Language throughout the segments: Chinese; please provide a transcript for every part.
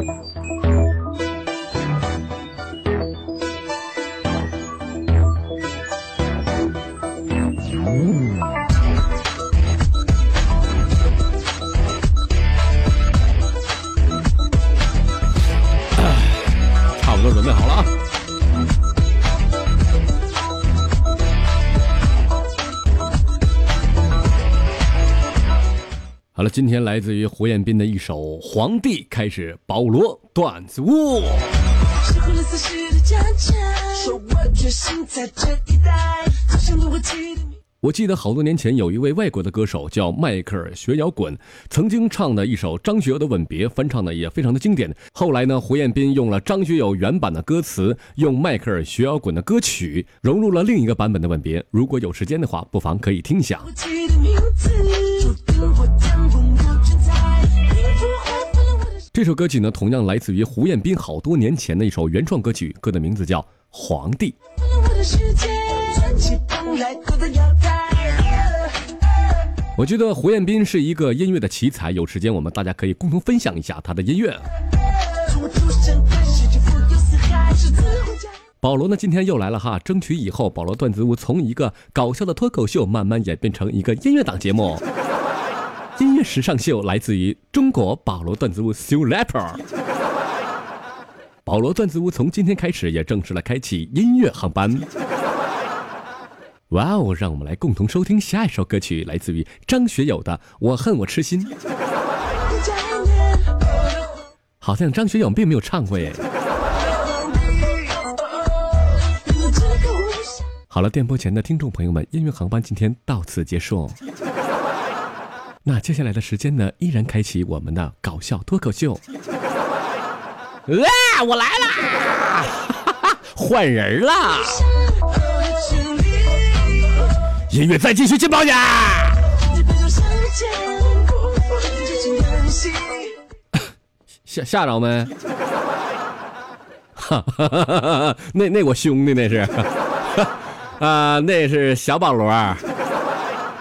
え?好了，今天来自于胡彦斌的一首《皇帝》，开始保罗段子屋。我记得好多年前有一位外国的歌手叫迈克尔·学摇滚，曾经唱的一首张学友的《吻别》，翻唱的也非常的经典。后来呢，胡彦斌用了张学友原版的歌词，用迈克尔·学摇滚的歌曲融入了另一个版本的《吻别》。如果有时间的话，不妨可以听一下。我记得名字，这首歌曲呢，同样来自于胡彦斌好多年前的一首原创歌曲，歌的名字叫《皇帝》。我，觉得胡彦斌是一个音乐的奇才，有时间我们大家可以共同分享一下他的音乐。保罗呢，今天又来了哈，争取以后保罗段子屋从一个搞笑的脱口秀慢慢演变成一个音乐档节目。音乐时尚秀来自于中国保罗段子屋 Sue Rapper。保罗段子屋从今天开始也正式了开启音乐航班。哇哦，让我们来共同收听下一首歌曲，来自于张学友的《我恨我痴心》。好像张学友并没有唱过耶。好了，电波前的听众朋友们，音乐航班今天到此结束。那接下来的时间呢，依然开启我们的搞笑脱口秀。啊，我来啦！换人啦！音乐再继续劲爆点。吓吓着没？哈！那那我兄弟那是，啊、那是小保罗，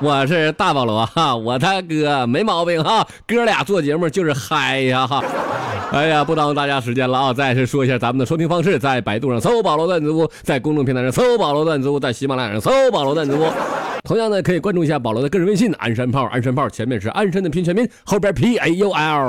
我是大保罗哈，我他哥没毛病哈，哥俩做节目就是嗨呀哈。哎呀，不耽误大家时间了啊！再次说一下咱们的收听方式，在百度上搜“保罗段子屋”，在公众平台上搜“保罗段子屋”，在喜马拉雅上搜“保罗段子屋”。同样呢，可以关注一下保罗的个人微信“鞍山炮”，鞍山炮前面是鞍山的拼全拼，后边 P A U L。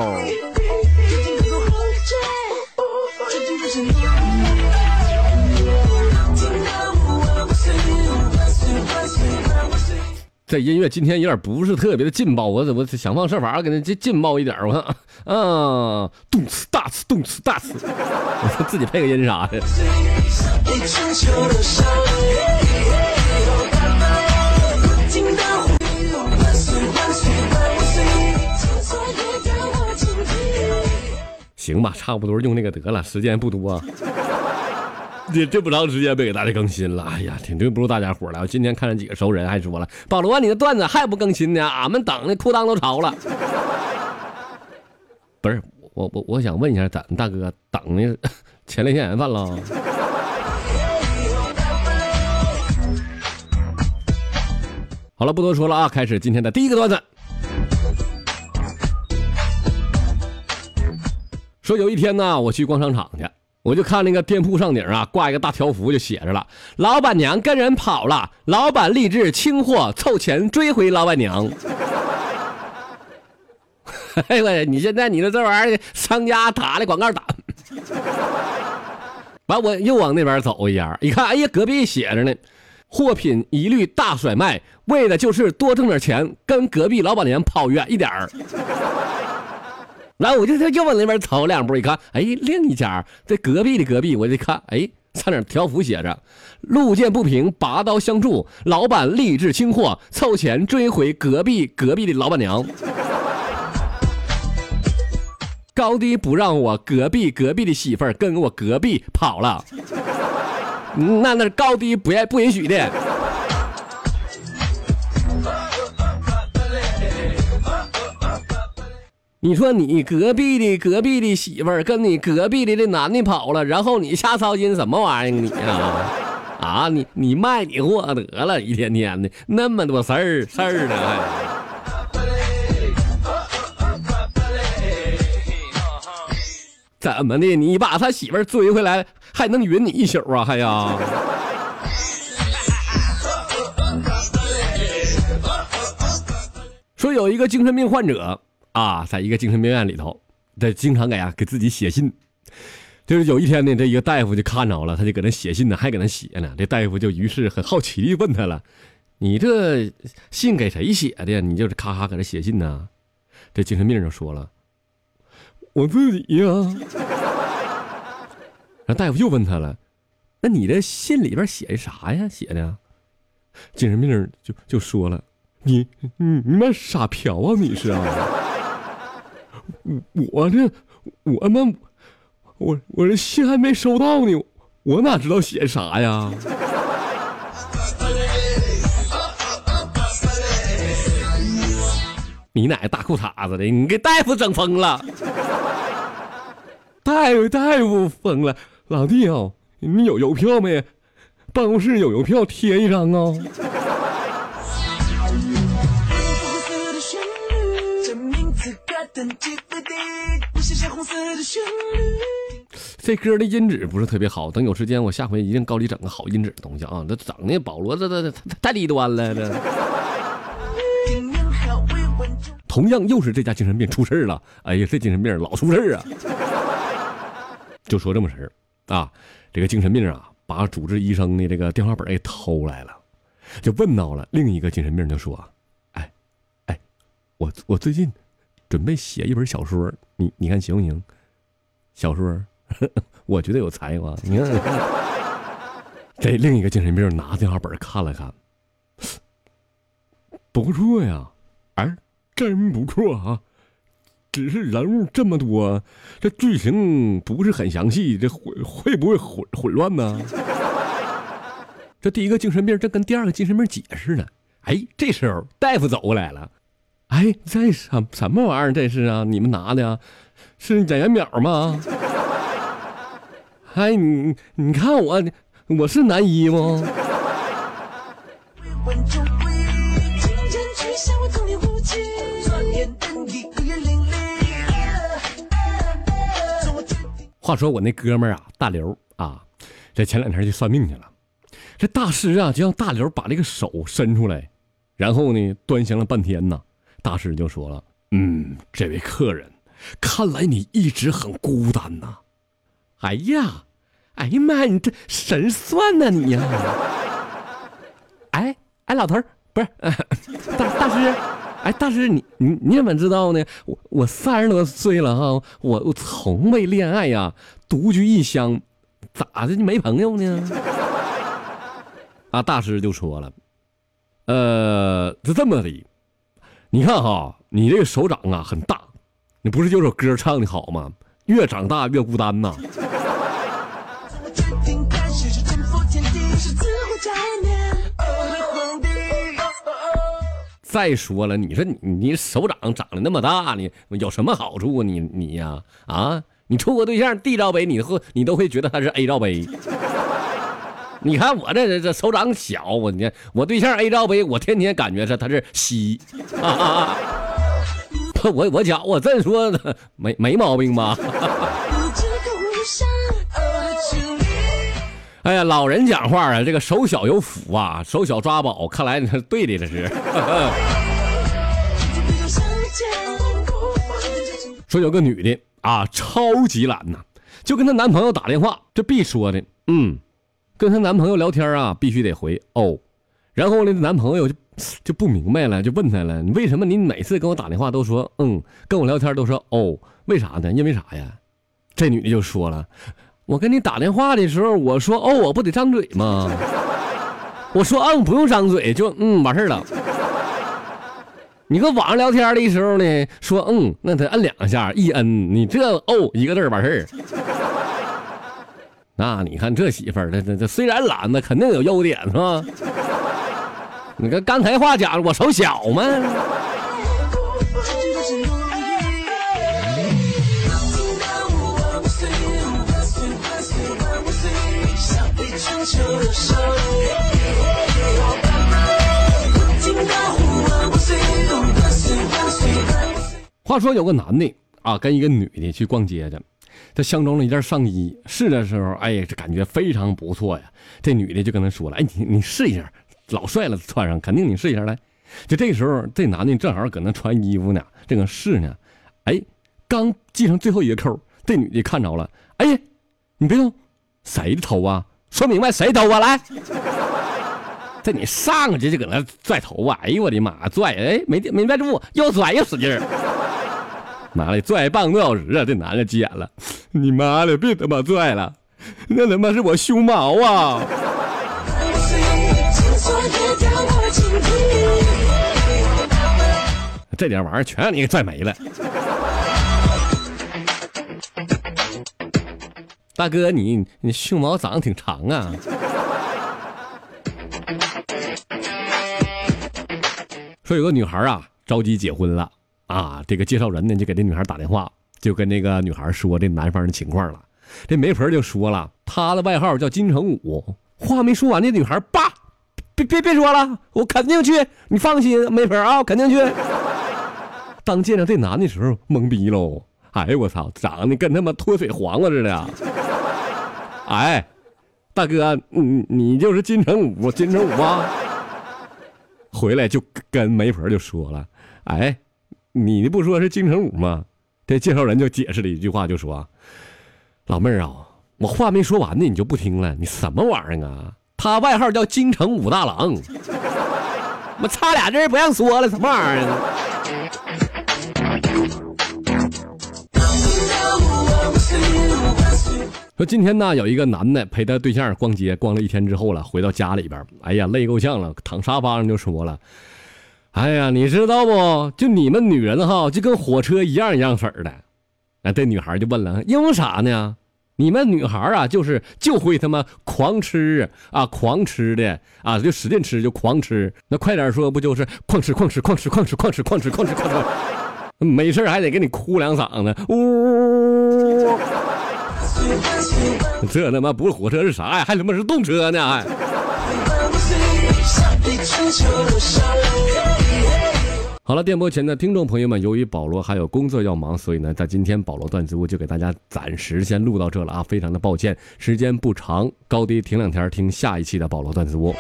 这音乐今天有点不是特别的劲爆，我怎么想方设法给它劲劲爆一点？我看，啊，动次大次，动次大次，我 自己配个音啥的。行吧，差不多用那个得了，时间不多。这这不长时间没给大家更新了，哎呀，挺对不住大家伙了。我今天看了几个熟人，还说了，保罗，你的段子还不更新呢？俺们等的裤裆都潮了。不是，我我我想问一下，咱大哥等的前列腺炎犯了？好了，不多说了啊，开始今天的第一个段子。说有一天呢，我去逛商场去，我就看那个店铺上顶啊挂一个大条幅，就写着了：“老板娘跟人跑了，老板立志清货，凑钱追回老板娘。”哎呦喂，你现在你的这玩意儿，商家打的广告打，完我又往那边走一下，一看，哎呀，隔壁写着呢，货品一律大甩卖，为的就是多挣点钱，跟隔壁老板娘跑远一点儿。然后我就又往那边走两步，一看，哎，另一家在隔壁的隔壁，我就看，哎，上面条幅写着“路见不平，拔刀相助，老板立志清货，凑钱追回隔壁隔壁的老板娘”。高低不让我隔壁隔壁的媳妇儿跟我隔壁跑了，那那高低不愿不允许的。你说你隔壁的隔壁的媳妇儿跟你隔壁的这男的跑了，然后你瞎操心什么玩意儿你啊？啊，你你卖你货得了，一天天的那么多事儿事儿呢还。怎么的？你把他媳妇儿追回来，还能晕你一宿啊？还呀？说有一个精神病患者啊，在一个精神病院里头，他经常给啊给自己写信。就是有一天呢，这一个大夫就看着了，他就搁那写信呢，还搁那写呢。这大夫就于是很好奇地问他了：“你这信给谁写的呀？你就是咔咔搁这写信呢？”这精神病就说了：“我自己呀。”然后大夫又问他了：“那你这信里边写的啥呀？写的？”精神病就就说了。你你你妈傻瓢啊！你是啊？我这我们我我这信还没收到呢，我哪知道写啥呀？你奶奶大裤衩子的，你给大夫整疯了！大夫大夫疯了！老弟啊，你有邮票没？办公室有邮票，贴一张啊！这歌的音质不是特别好，等有时间我下回一定高里整个好音质的东西啊！这整的保罗这这这太低端了，这。同样又是这家精神病出事了，哎呀，这精神病老出事啊！就说这么事儿啊，这个精神病啊，把主治医生的这个电话本给偷来了，就问到了另一个精神病，就说：“哎，哎，我我最近。”准备写一本小说，你你看行不行？小说，我觉得有才华。你看，这另一个精神病拿电话本看了看，不错呀，哎，真不错啊。只是人物这么多，这剧情不是很详细，这会会不会混混乱呢？这第一个精神病正跟第二个精神病解释呢，哎，这时候大夫走过来了。哎，这什什么玩意儿？这是啊，你们拿的，啊是演员表吗？哎，你你看我，我是男一吗？话说我那哥们儿啊，大刘啊，这前两天去算命去了。这大师啊，就让大刘把这个手伸出来，然后呢，端详了半天呢。大师就说了：“嗯，这位客人，看来你一直很孤单呐。哎呀，哎呀妈，你这神算呐你呀！哎哎，老头儿不是 大大师，哎大师你你你怎么知道呢？我我三十多岁了哈，我我从未恋爱呀，独居异乡，咋的就没朋友呢？啊，大师就说了，呃，是这么的。”你看哈，你这个手掌啊很大，你不是有首歌唱的好吗？越长大越孤单呐。再说了，你说你你手掌长得那么大呢，有什么好处啊？你你呀啊，你处个对象 D 罩杯，你会你都会觉得他是 A 罩杯。你看我这这手掌小，我你看我对象 A 罩杯，我天天感觉是他是 C，我我讲我真说没没毛病吧？哎呀，老人讲话啊，这个手小有福啊，手小抓宝，看来你是对的，这是。说有个女的啊，超级懒呐，就跟她男朋友打电话，这必说的，嗯。跟她男朋友聊天啊，必须得回哦，然后呢，男朋友就就不明白了，就问她了：“为什么你每次跟我打电话都说嗯，跟我聊天都说哦，为啥呢？因为啥呀？”这女的就说了：“我跟你打电话的时候，我说哦，我不得张嘴吗？我说嗯，不用张嘴，就嗯完事了。你跟网上聊天的时候呢，说嗯，那得摁两下，一摁你这哦一个字完事儿。”那你看这媳妇儿，这这这虽然懒，那肯定有优点是吧？你看刚才话讲，我手小吗？话说有个男的啊，跟一个女的去逛街去。他相中了一件上衣，试的时候，哎呀，这感觉非常不错呀。这女的就跟他说了：“哎，你你试一下，老帅了，穿上肯定你试一下来。”就这个时候，这男的正好搁那穿衣服呢，正搁试呢。哎，刚系上最后一个扣，这女的看着了。哎呀，你别动，谁的头啊？说明白谁头啊？来，这你上去就搁那拽头啊！哎呦我的妈，拽！哎，没没拽住，又拽又使劲儿。妈的，拽半个多小时啊！这男的急眼了，你妈的，别他妈拽了，那他妈是我胸毛啊！这点玩意儿全让你给拽没了。大哥，你你胸毛长得挺长啊。说有个女孩啊，着急结婚了。啊，这个介绍人呢就给这女孩打电话，就跟那个女孩说这男方的情况了。这媒婆就说了，他的外号叫金城武。话没说完，这女孩叭，别别别说了，我肯定去，你放心，媒婆啊，我肯定去。当见着这男的时候，懵逼喽！哎呦我操，长得跟他妈脱水黄瓜似的。哎，大哥，你你就是金城武，金城武啊？回来就跟媒婆就说了，哎。你不说是金城武吗？这介绍人就解释了一句话，就说：“老妹儿啊，我话没说完呢，你就不听了，你什么玩意儿啊？他外号叫金城武大郎，我差俩字不让说了，什么玩意儿？”说今天呢，有一个男的陪他对象逛街，逛了一天之后了，回到家里边，哎呀，累够呛了，躺沙发上就说了。哎呀，你知道不？就你们女人哈，就跟火车一样一样色儿的。那这女孩就问了：“因为啥呢？你们女孩啊，就是就会他妈狂吃啊，狂吃的啊，就使劲吃，就狂吃。那快点说，不就是狂吃、狂吃、狂吃、狂吃、狂吃、狂吃、狂吃、没事还得给你哭两嗓子，呜！这他妈不是火车是啥呀？还他妈是动车呢？还。”好了，电波前的听众朋友们，由于保罗还有工作要忙，所以呢，在今天保罗段子屋就给大家暂时先录到这了啊，非常的抱歉，时间不长，高低停两天，听下一期的保罗段子屋。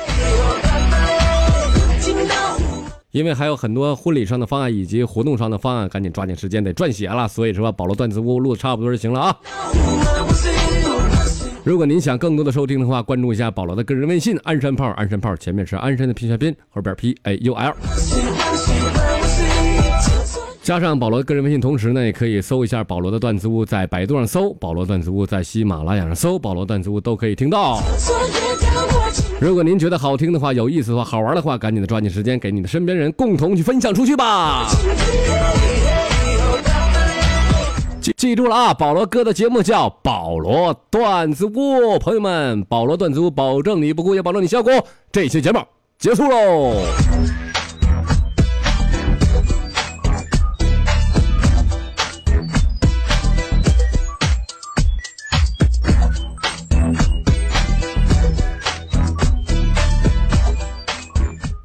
因为还有很多婚礼上的方案以及活动上的方案，赶紧抓紧时间得撰写了，所以说保罗段子屋录的差不多就行了啊。如果您想更多的收听的话，关注一下保罗的个人微信“鞍山炮”，鞍山炮前面是鞍山的拼下拼，后边 P A U L。加上保罗的个人微信，同时呢，也可以搜一下保罗的段子屋，在百度上搜保罗段子屋，在喜马拉雅上搜保罗段子屋，都可以听到。如果您觉得好听的话，有意思的话，好玩的话，赶紧的抓紧时间给你的身边人共同去分享出去吧。记记住了啊，保罗哥的节目叫保罗段子屋，朋友们，保罗段子屋保证你不哭，也保证你笑过。这期节目结束喽。